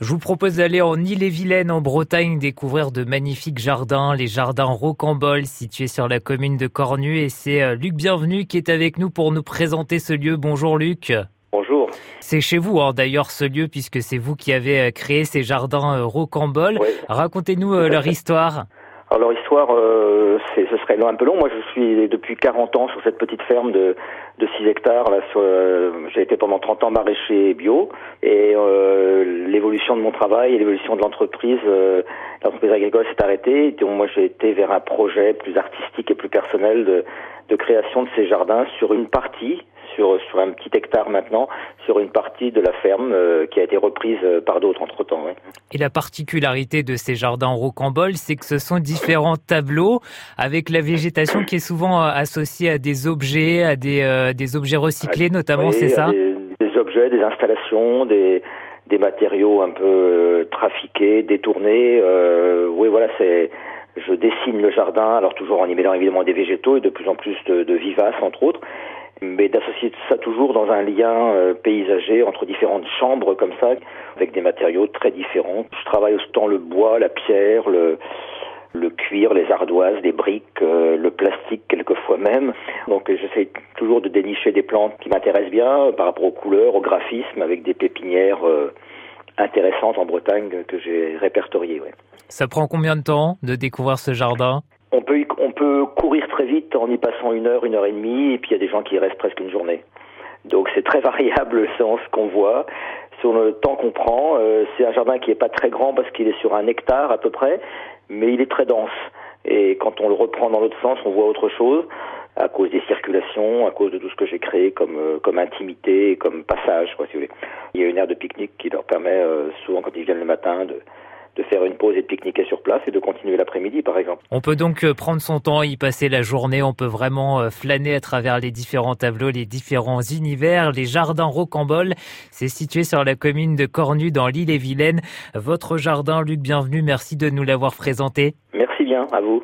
Je vous propose d'aller en Ille-et-Vilaine, en Bretagne, découvrir de magnifiques jardins, les jardins Rocambole, situés sur la commune de Cornu. Et c'est euh, Luc Bienvenu qui est avec nous pour nous présenter ce lieu. Bonjour Luc. Bonjour. C'est chez vous hein, d'ailleurs ce lieu, puisque c'est vous qui avez euh, créé ces jardins euh, Rocambole. Racontez-nous leur histoire. Alors leur histoire, euh, ce serait un peu long. Moi, je suis depuis 40 ans sur cette petite ferme de, de 6 hectares. Là, euh, j'ai été pendant 30 ans maraîcher bio. Et euh, l'évolution de mon travail et l'évolution de l'entreprise, euh, l'entreprise agricole s'est arrêtée. donc, moi, j'ai été vers un projet plus artistique et plus personnel de, de création de ces jardins sur une partie, sur, sur un petit hectare maintenant, sur une partie de la ferme euh, qui a été reprise euh, par d'autres entre-temps. Et la particularité de ces jardins rocamboles, c'est que ce sont différents tableaux avec la végétation qui est souvent euh, associée à des objets, à des, des objets recyclés notamment, c'est ça? des, des, objets, des installations, des, des matériaux un peu trafiqués, détournés. oui, voilà, c'est je dessine le jardin, alors toujours en y mêlant évidemment des végétaux et de plus en plus de, vivaces entre autres mais d'associer ça toujours dans un lien euh, paysager entre différentes chambres comme ça, avec des matériaux très différents. Je travaille autant le bois, la pierre, le, le cuir, les ardoises, les briques, euh, le plastique quelquefois même. Donc j'essaie toujours de dénicher des plantes qui m'intéressent bien par rapport aux couleurs, au graphisme, avec des pépinières euh, intéressantes en Bretagne que j'ai répertoriées. Ouais. Ça prend combien de temps de découvrir ce jardin? On peut, on peut courir très vite en y passant une heure, une heure et demie, et puis il y a des gens qui y restent presque une journée. Donc c'est très variable selon ce qu'on voit, sur le temps qu'on prend. Euh, c'est un jardin qui n'est pas très grand parce qu'il est sur un hectare à peu près, mais il est très dense. Et quand on le reprend dans l'autre sens, on voit autre chose à cause des circulations, à cause de tout ce que j'ai créé comme euh, comme intimité, comme passage, quoi, si vous voulez. Il y a une aire de pique-nique qui leur permet euh, souvent quand ils viennent le matin de de faire une pause et de pique-niquer sur place et de continuer l'après-midi, par exemple. On peut donc euh, prendre son temps, y passer la journée. On peut vraiment euh, flâner à travers les différents tableaux, les différents univers. Les jardins Rocambole, c'est situé sur la commune de Cornu, dans l'île et Vilaine. Votre jardin, Luc, bienvenue. Merci de nous l'avoir présenté. Merci bien, à vous.